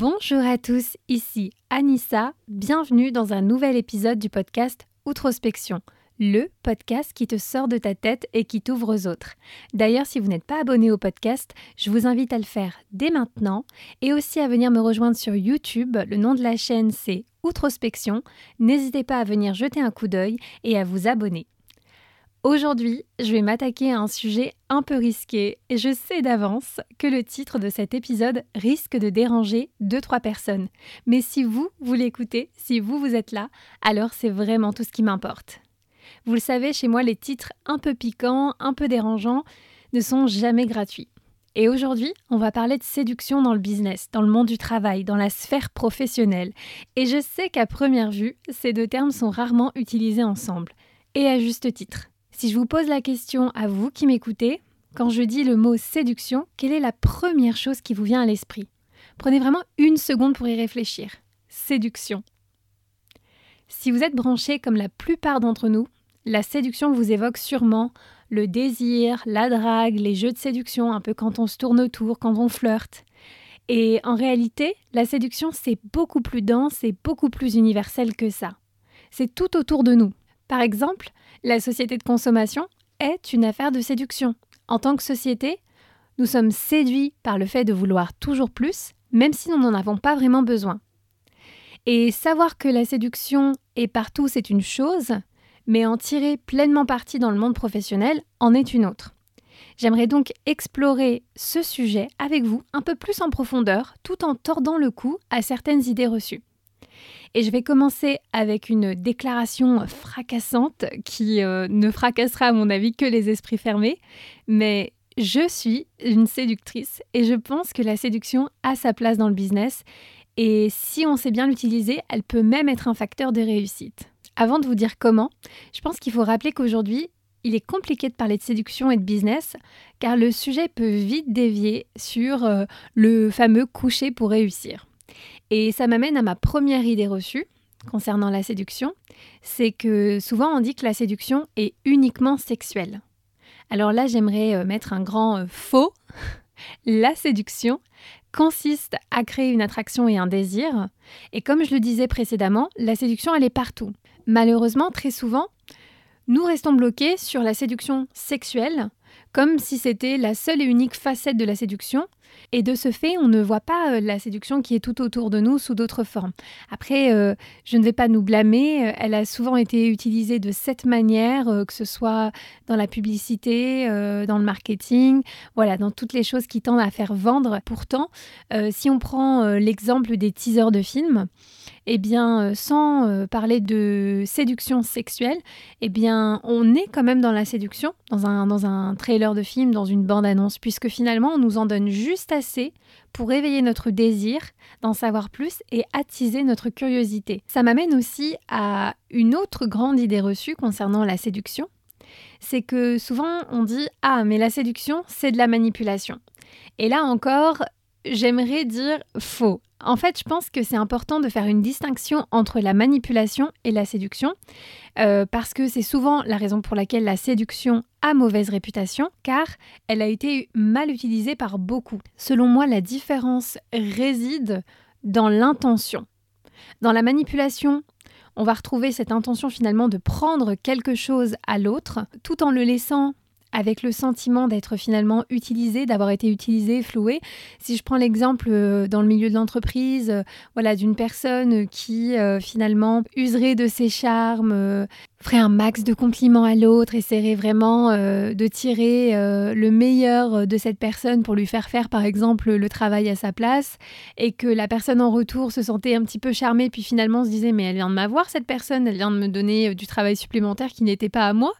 Bonjour à tous, ici Anissa, bienvenue dans un nouvel épisode du podcast Outrospection, le podcast qui te sort de ta tête et qui t'ouvre aux autres. D'ailleurs, si vous n'êtes pas abonné au podcast, je vous invite à le faire dès maintenant et aussi à venir me rejoindre sur YouTube. Le nom de la chaîne c'est Outrospection. N'hésitez pas à venir jeter un coup d'œil et à vous abonner. Aujourd'hui, je vais m'attaquer à un sujet un peu risqué et je sais d'avance que le titre de cet épisode risque de déranger 2-3 personnes. Mais si vous, vous l'écoutez, si vous, vous êtes là, alors c'est vraiment tout ce qui m'importe. Vous le savez, chez moi, les titres un peu piquants, un peu dérangeants ne sont jamais gratuits. Et aujourd'hui, on va parler de séduction dans le business, dans le monde du travail, dans la sphère professionnelle. Et je sais qu'à première vue, ces deux termes sont rarement utilisés ensemble. Et à juste titre. Si je vous pose la question à vous qui m'écoutez, quand je dis le mot séduction, quelle est la première chose qui vous vient à l'esprit? Prenez vraiment une seconde pour y réfléchir. Séduction. Si vous êtes branché comme la plupart d'entre nous, la séduction vous évoque sûrement le désir, la drague, les jeux de séduction, un peu quand on se tourne autour, quand on flirte. Et en réalité, la séduction, c'est beaucoup plus dense et beaucoup plus universel que ça. C'est tout autour de nous. Par exemple, la société de consommation est une affaire de séduction. En tant que société, nous sommes séduits par le fait de vouloir toujours plus, même si nous n'en avons pas vraiment besoin. Et savoir que la séduction est partout, c'est une chose, mais en tirer pleinement parti dans le monde professionnel en est une autre. J'aimerais donc explorer ce sujet avec vous un peu plus en profondeur, tout en tordant le cou à certaines idées reçues. Et je vais commencer avec une déclaration fracassante qui euh, ne fracassera à mon avis que les esprits fermés. Mais je suis une séductrice et je pense que la séduction a sa place dans le business. Et si on sait bien l'utiliser, elle peut même être un facteur de réussite. Avant de vous dire comment, je pense qu'il faut rappeler qu'aujourd'hui, il est compliqué de parler de séduction et de business car le sujet peut vite dévier sur euh, le fameux coucher pour réussir. Et ça m'amène à ma première idée reçue concernant la séduction, c'est que souvent on dit que la séduction est uniquement sexuelle. Alors là, j'aimerais euh, mettre un grand euh, faux. La séduction consiste à créer une attraction et un désir. Et comme je le disais précédemment, la séduction, elle est partout. Malheureusement, très souvent, nous restons bloqués sur la séduction sexuelle, comme si c'était la seule et unique facette de la séduction, et de ce fait, on ne voit pas euh, la séduction qui est tout autour de nous sous d'autres formes. Après, euh, je ne vais pas nous blâmer, euh, elle a souvent été utilisée de cette manière, que ce soit dans la publicité, dans le marketing, voilà, dans toutes les choses qui tendent à faire vendre. Pourtant, si on prend l'exemple des teasers de films, eh bien, sans parler de séduction sexuelle, eh bien, on est quand même dans la séduction, dans un, dans un trailer de film, dans une bande-annonce, puisque finalement, on nous en donne juste assez pour éveiller notre désir d'en savoir plus et attiser notre curiosité. Ça m'amène aussi à une autre grande idée reçue concernant la séduction, c'est que souvent on dit Ah, mais la séduction, c'est de la manipulation. Et là encore, j'aimerais dire faux. En fait, je pense que c'est important de faire une distinction entre la manipulation et la séduction, euh, parce que c'est souvent la raison pour laquelle la séduction a mauvaise réputation, car elle a été mal utilisée par beaucoup. Selon moi, la différence réside dans l'intention. Dans la manipulation, on va retrouver cette intention finalement de prendre quelque chose à l'autre, tout en le laissant avec le sentiment d'être finalement utilisé, d'avoir été utilisé, floué. Si je prends l'exemple euh, dans le milieu de l'entreprise, euh, voilà, d'une personne qui euh, finalement userait de ses charmes, ferait un max de compliments à l'autre, essaierait vraiment de tirer le meilleur de cette personne pour lui faire faire par exemple le travail à sa place, et que la personne en retour se sentait un petit peu charmée, puis finalement se disait mais elle vient de m'avoir cette personne, elle vient de me donner du travail supplémentaire qui n'était pas à moi,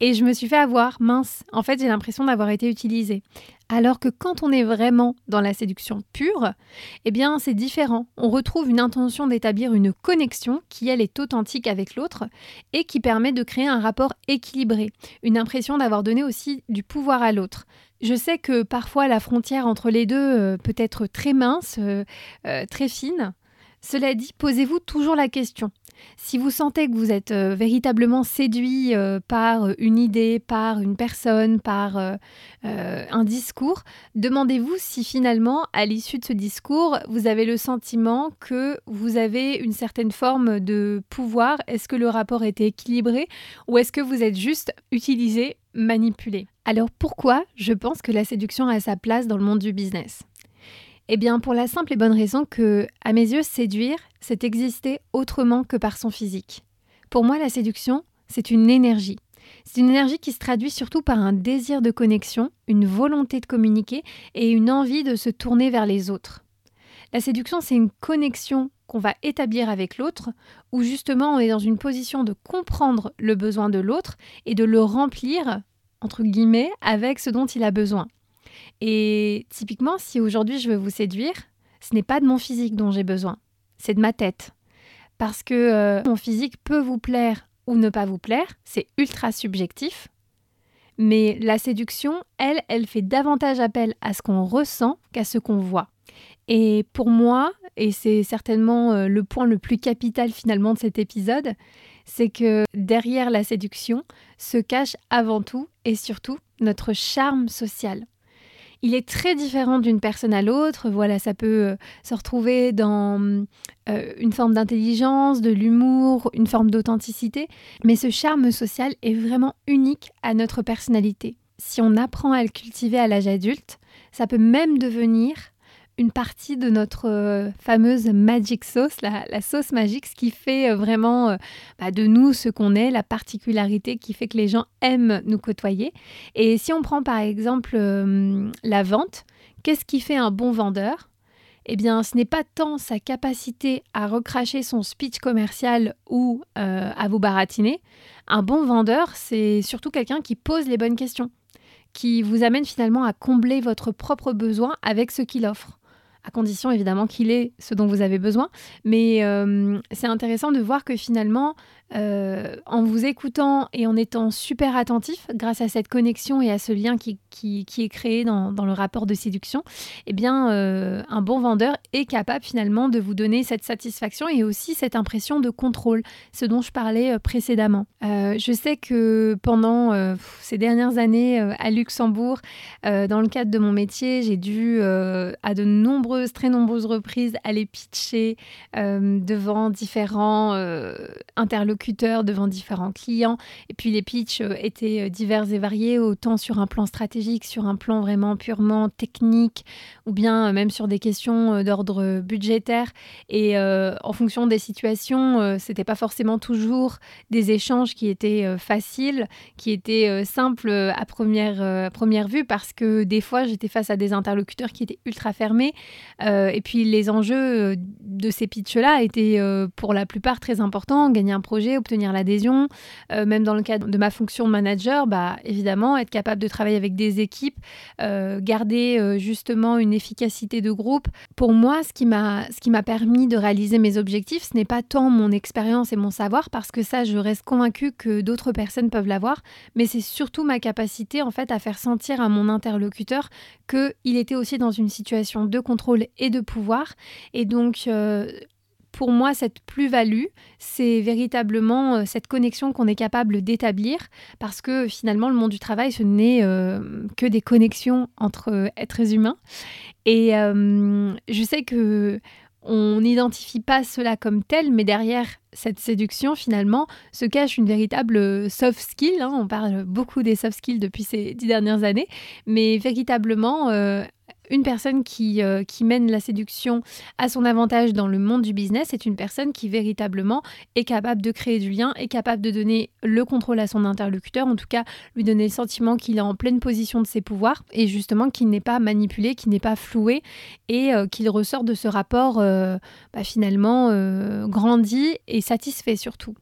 et je me suis fait avoir, mince. En fait, j'ai l'impression d'avoir été utilisée. Alors que quand on est vraiment dans la séduction pure, eh bien, c'est différent. On retrouve une intention d'établir une connexion qui, elle, est authentique avec l'autre et qui permet de créer un rapport équilibré, une impression d'avoir donné aussi du pouvoir à l'autre. Je sais que parfois la frontière entre les deux euh, peut être très mince, euh, euh, très fine. Cela dit, posez-vous toujours la question. Si vous sentez que vous êtes euh, véritablement séduit euh, par une idée, par une personne, par euh, un discours, demandez-vous si finalement, à l'issue de ce discours, vous avez le sentiment que vous avez une certaine forme de pouvoir. Est-ce que le rapport était équilibré ou est-ce que vous êtes juste utilisé, manipulé? Alors pourquoi je pense que la séduction a sa place dans le monde du business? Eh bien, pour la simple et bonne raison que, à mes yeux, séduire, c'est exister autrement que par son physique. Pour moi, la séduction, c'est une énergie. C'est une énergie qui se traduit surtout par un désir de connexion, une volonté de communiquer et une envie de se tourner vers les autres. La séduction, c'est une connexion qu'on va établir avec l'autre, où justement on est dans une position de comprendre le besoin de l'autre et de le remplir, entre guillemets, avec ce dont il a besoin. Et typiquement, si aujourd'hui je veux vous séduire, ce n'est pas de mon physique dont j'ai besoin, c'est de ma tête. Parce que euh, mon physique peut vous plaire ou ne pas vous plaire, c'est ultra subjectif. Mais la séduction, elle, elle fait davantage appel à ce qu'on ressent qu'à ce qu'on voit. Et pour moi, et c'est certainement euh, le point le plus capital finalement de cet épisode, c'est que derrière la séduction se cache avant tout et surtout notre charme social il est très différent d'une personne à l'autre. Voilà, ça peut euh, se retrouver dans euh, une forme d'intelligence, de l'humour, une forme d'authenticité. Mais ce charme social est vraiment unique à notre personnalité. Si on apprend à le cultiver à l'âge adulte, ça peut même devenir une partie de notre euh, fameuse magic sauce, la, sauce magique, ce qui fait euh, vraiment euh, bah, de nous ce qu'on est, la particularité qui fait que les gens aiment nous côtoyer. Et si on prend par exemple la vente, qu'est-ce qui fait un bon vendeur? Eh bien, ce n'est pas tant sa capacité à recracher son speech commercial ou à vous baratiner. Un bon vendeur, c'est surtout quelqu'un qui pose les bonnes questions, qui vous amène finalement à combler votre propre besoin avec ce qu'il offre à condition évidemment qu'il ait ce dont vous avez besoin. Mais euh, c'est intéressant de voir que finalement, euh, en vous écoutant et en étant super attentif, grâce à cette connexion et à ce lien qui, qui, est créé dans, dans, le rapport de séduction, eh bien, euh, un bon vendeur est capable finalement de vous donner cette satisfaction et aussi cette impression de contrôle, ce dont je parlais précédemment. je sais que pendant ces dernières années à Luxembourg, dans le cadre de mon métier, j'ai dû à de nombreux très nombreuses reprises, aller pitcher euh, devant différents euh, devant différents clients. Et puis les pitchs euh, étaient divers et variés, autant sur un plan stratégique, sur un plan vraiment purement technique, ou bien même sur des questions d'ordre budgétaire. Et en fonction des situations, c'était pas forcément toujours des échanges qui étaient faciles, qui étaient simples à première, première vue, parce que des fois j'étais face à des interlocuteurs qui étaient ultra fermés, euh, et puis les enjeux euh, de ces pitchs-là étaient euh, pour la plupart très importants. Gagner un projet, obtenir l'adhésion. même dans le cadre de ma fonction manager, bah, évidemment, être capable de travailler avec des équipes, garder justement une efficacité de groupe. Pour moi, ce qui m'a permis de réaliser mes objectifs, ce n'est pas tant mon expérience et mon savoir, parce que ça, je reste convaincue que d'autres personnes peuvent l'avoir, mais c'est surtout ma capacité en fait à faire sentir à mon interlocuteur qu'il était aussi dans une situation de contrôle et de pouvoir. Et donc, euh, pour moi, cette plus-value, c'est véritablement euh, cette connexion qu'on est capable d'établir, parce que finalement, le monde du travail, ce n'est euh, que des connexions entre êtres humains. Et je sais que on n'identifie pas cela comme tel, mais derrière cette séduction, finalement, se cache une véritable soft skill. Hein. On parle beaucoup des soft skills depuis ces dix dernières années, mais véritablement une personne qui, euh, qui, mène la séduction à son avantage dans le monde du business est une personne qui véritablement est capable de créer du lien, est capable de donner le contrôle à son interlocuteur, en tout cas lui donner le sentiment qu'il est en pleine position de ses pouvoirs et justement qu'il n'est pas manipulé, qu'il n'est pas floué et euh, qu'il ressort de ce rapport euh, bah, finalement grandi et satisfait surtout.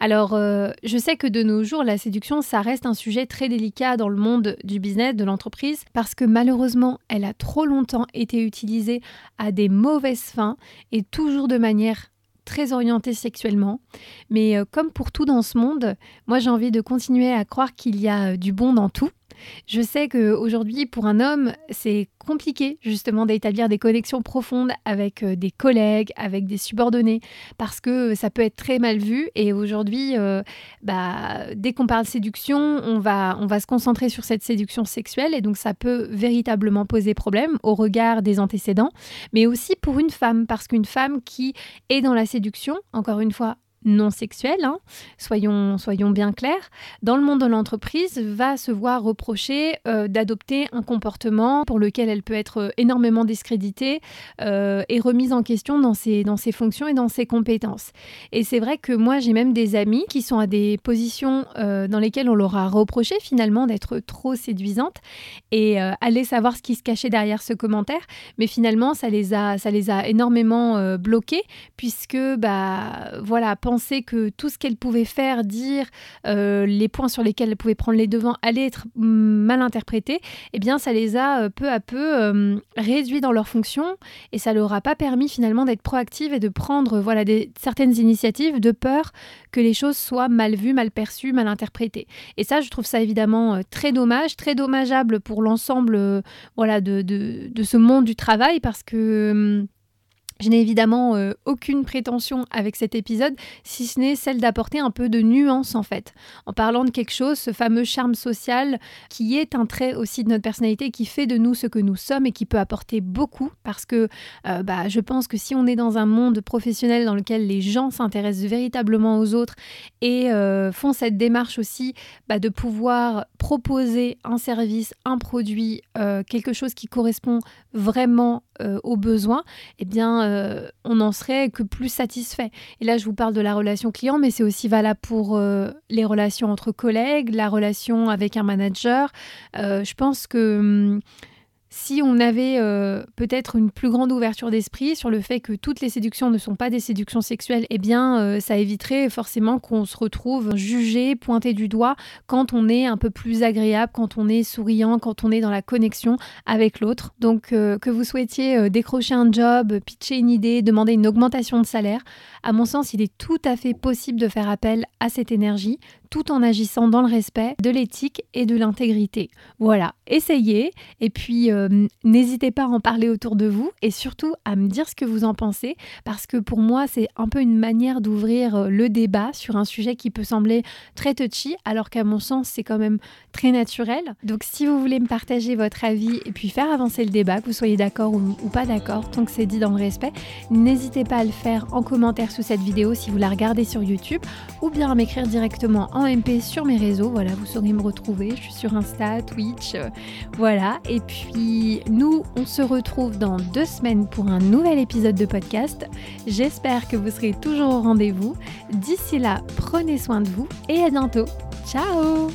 Alors, euh, je sais que de nos jours, la séduction, ça reste un sujet très délicat dans le monde du business, de l'entreprise, parce que malheureusement, elle a trop longtemps été utilisée à des mauvaises fins et toujours de manière très orientée sexuellement. Mais euh, comme pour tout dans ce monde, moi j'ai envie de continuer à croire qu'il y a euh, du bon dans tout. Je sais qu'aujourd'hui, pour un homme, c'est compliqué justement d'établir des connexions profondes avec euh, des collègues, avec des subordonnés, parce que ça peut être très mal vu. Et aujourd'hui, euh, bah, dès qu'on parle séduction, on va se concentrer sur cette séduction sexuelle, et donc ça peut véritablement poser problème au regard des antécédents, mais aussi pour une femme, parce qu'une femme qui est dans la séduction, encore une fois, non sexuelle, hein, soyons, soyons bien clairs, dans le monde de l'entreprise, va se voir reprocher euh, d'adopter un comportement pour lequel elle peut être euh, énormément discréditée euh, et remise en question dans ses, dans ses fonctions et dans ses compétences. Et c'est vrai que moi, j'ai même des amis qui sont à des positions dans lesquelles on leur a reproché finalement d'être trop séduisante et aller savoir ce qui se cachait derrière ce commentaire, mais finalement, ça les a, ça les a énormément bloqués puisque, bah, voilà, que tout ce qu'elle pouvait faire, dire, euh, les points sur lesquels elle pouvait prendre les devants allaient être mm, mal interprétés, eh bien ça les a euh, peu à peu euh, réduits dans leur fonction et ça leur a pas permis finalement d'être proactive et de prendre voilà des, certaines initiatives de peur que les choses soient mal vues, mal perçues, mal interprétées. Et ça, je trouve ça évidemment très dommage, très dommageable pour l'ensemble voilà de, de, de, ce monde du travail parce que mm, je n'ai évidemment euh, aucune prétention avec cet épisode, si ce n'est celle d'apporter un peu de nuance en fait, en parlant de quelque chose, ce fameux charme social qui est un trait aussi de notre personnalité, qui fait de nous ce que nous sommes et qui peut apporter beaucoup, parce que euh, bah, je pense que si on est dans un monde professionnel dans lequel les gens s'intéressent véritablement aux autres et euh, font cette démarche aussi bah, de pouvoir proposer un service, un produit, quelque chose qui correspond vraiment aux besoins, eh bien euh, on n'en serait que plus satisfait. Et là, je vous parle de la relation client, mais c'est aussi valable pour euh, les relations entre collègues, la relation avec un manager. Euh, je pense que hum, si on avait euh, peut-être une plus grande ouverture d'esprit sur le fait que toutes les séductions ne sont pas des séductions sexuelles, eh bien, euh, ça éviterait forcément qu'on se retrouve jugé, pointé du doigt quand on est un peu plus agréable, quand on est souriant, quand on est dans la connexion avec l'autre. Donc, euh, que vous souhaitiez décrocher un job, pitcher une idée, demander une augmentation de salaire, à mon sens, il est tout à fait possible de faire appel à cette énergie tout en agissant dans le respect de l'éthique et de l'intégrité. Voilà, essayez et puis euh, n'hésitez pas à en parler autour de vous et surtout à me dire ce que vous en pensez parce que pour moi c'est un peu une manière d'ouvrir euh, le débat sur un sujet qui peut sembler très touchy alors qu'à mon sens c'est quand même très naturel. Donc si vous voulez me partager votre avis et puis faire avancer le débat, que vous soyez d'accord ou, ou pas d'accord, tant que c'est dit dans le respect, n'hésitez pas à le faire en commentaire sous cette vidéo si vous la regardez sur YouTube ou bien à m'écrire directement MP sur mes réseaux. Voilà, vous saurez me retrouver. Je suis sur Insta, Twitch. Euh, voilà. Et puis, nous, on se retrouve dans deux semaines pour un nouvel épisode de podcast. J'espère que vous serez toujours au rendez-vous. D'ici là, prenez soin de vous et à bientôt. Ciao